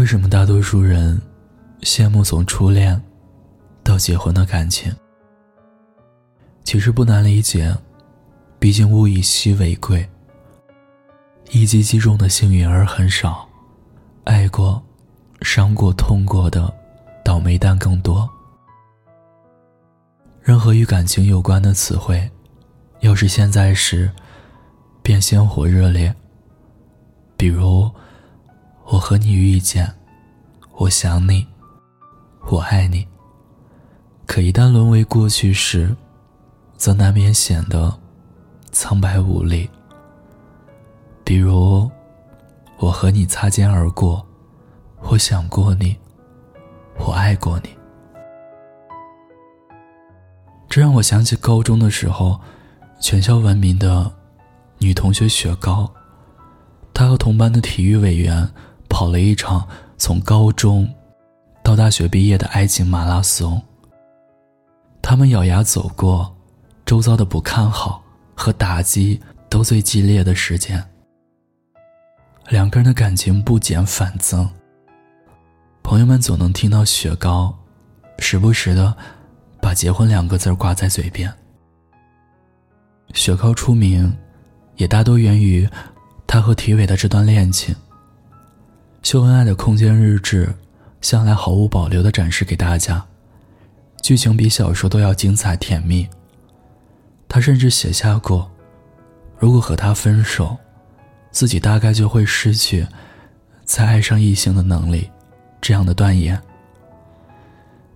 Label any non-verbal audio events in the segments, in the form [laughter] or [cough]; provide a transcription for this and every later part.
为什么大多数人羡慕从初恋到结婚的感情？其实不难理解，毕竟物以稀为贵，一击即中的幸运儿很少，爱过、伤过、痛过的倒霉蛋更多。任何与感情有关的词汇，要是现在时，便鲜活热烈。比如，我和你遇见，我想你，我爱你。可一旦沦为过去时，则难免显得苍白无力。比如，我和你擦肩而过，我想过你，我爱过你。这让我想起高中的时候，全校闻名的女同学雪糕。她和同班的体育委员跑了一场从高中到大学毕业的爱情马拉松。他们咬牙走过周遭的不看好和打击都最激烈的时间。两个人的感情不减反增。朋友们总能听到雪糕时不时的把“结婚”两个字挂在嘴边。雪糕出名，也大多源于。他和体委的这段恋情，秀恩爱的空间日志，向来毫无保留的展示给大家，剧情比小说都要精彩甜蜜。他甚至写下过，如果和他分手，自己大概就会失去再爱上异性的能力，这样的断言。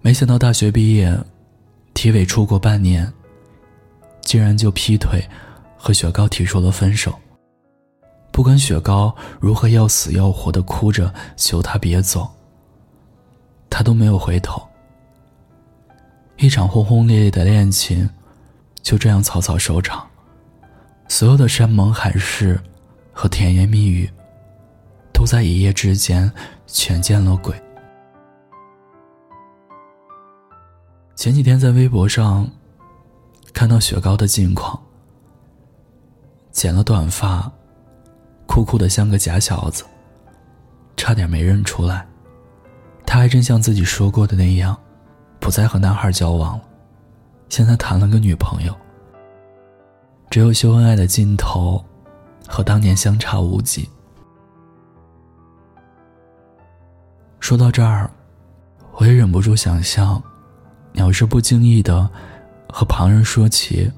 没想到大学毕业，体委出国半年，竟然就劈腿，和雪糕提出了分手。不管雪糕如何要死要活的哭着求他别走，他都没有回头。一场轰轰烈烈的恋情，就这样草草收场。所有的山盟海誓和甜言蜜语，都在一夜之间全见了鬼。前几天在微博上看到雪糕的近况，剪了短发。酷酷的像个假小子，差点没认出来。他还真像自己说过的那样，不再和男孩交往了，现在谈了个女朋友。只有秀恩爱的镜头，和当年相差无几。说到这儿，我也忍不住想象，要是不经意的和旁人说起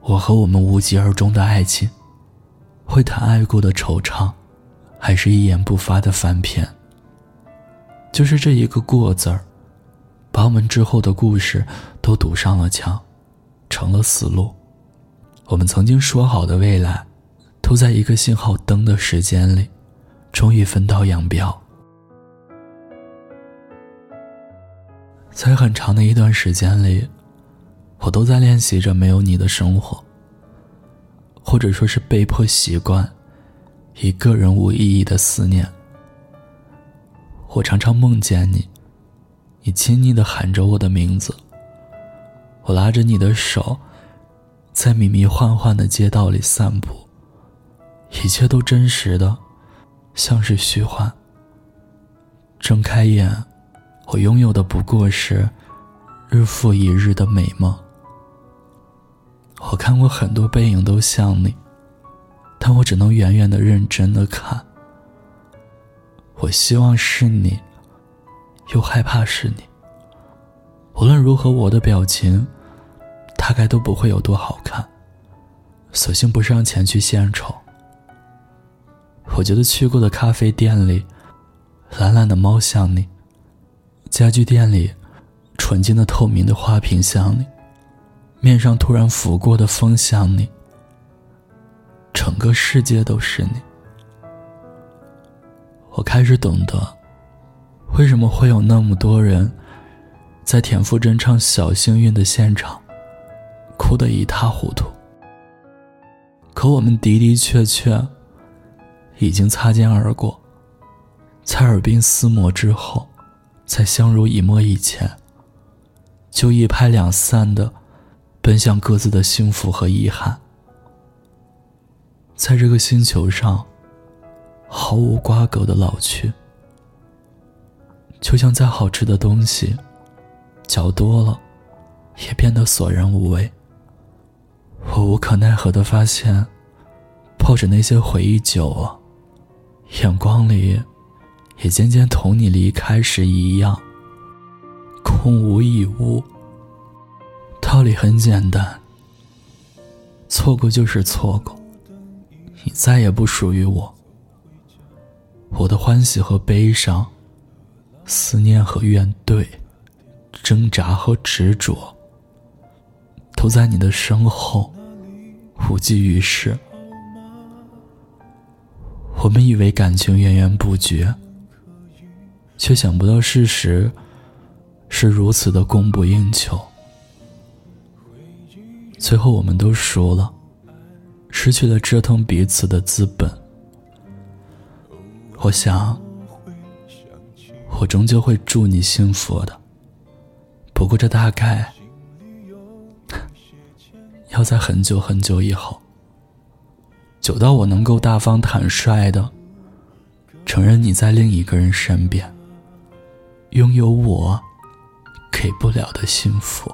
我和我们无疾而终的爱情。会谈爱过的惆怅，还是一言不发的翻篇？就是这一个“过”字儿，把我们之后的故事都堵上了墙，成了死路。我们曾经说好的未来，都在一个信号灯的时间里，终于分道扬镳。在很长的一段时间里，我都在练习着没有你的生活。或者说是被迫习惯，一个人无意义的思念。我常常梦见你，你亲昵的喊着我的名字。我拉着你的手，在迷迷幻幻的街道里散步，一切都真实的，像是虚幻。睁开眼，我拥有的不过是日复一日的美梦。我看过很多背影，都像你，但我只能远远的、认真的看。我希望是你，又害怕是你。无论如何，我的表情大概都不会有多好看，索性不上前去献丑。我觉得去过的咖啡店里，懒懒的猫像你；家具店里，纯净的透明的花瓶像你。面上突然拂过的风像你，整个世界都是你。我开始懂得，为什么会有那么多人，在田馥甄唱《小幸运》的现场，哭得一塌糊涂。可我们的的确确，已经擦肩而过，在耳鬓厮磨之后，在相濡以沫以前，就一拍两散的。奔向各自的幸福和遗憾，在这个星球上，毫无瓜葛的老去。就像再好吃的东西，嚼多了，也变得索然无味。我无可奈何的发现，抱着那些回忆久了，眼光里，也渐渐同你离开时一样，空无一物。道理很简单，错过就是错过，你再也不属于我。我的欢喜和悲伤，思念和怨怼，挣扎和执着，都在你的身后，无济于事。我们以为感情源源不绝，却想不到事实是如此的供不应求。最后，我们都输了，失去了折腾彼此的资本。我想，我终究会祝你幸福的。不过，这大概 [laughs] 要在很久很久以后，久到我能够大方坦率的承认你在另一个人身边，拥有我给不了的幸福。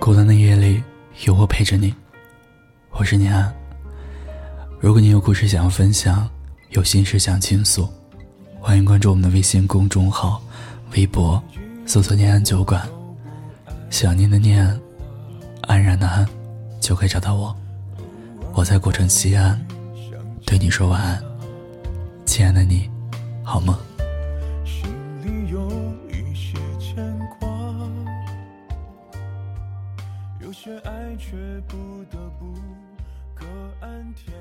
孤单的夜里，有我陪着你。我是念安。如果你有故事想要分享，有心事想倾诉，欢迎关注我们的微信公众号、微博，搜索“念安酒馆”，想念的念，安然的安，就可以找到我。我在古城西安，对你说晚安，亲爱的你，好梦。有些爱却不得不各安天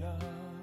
涯。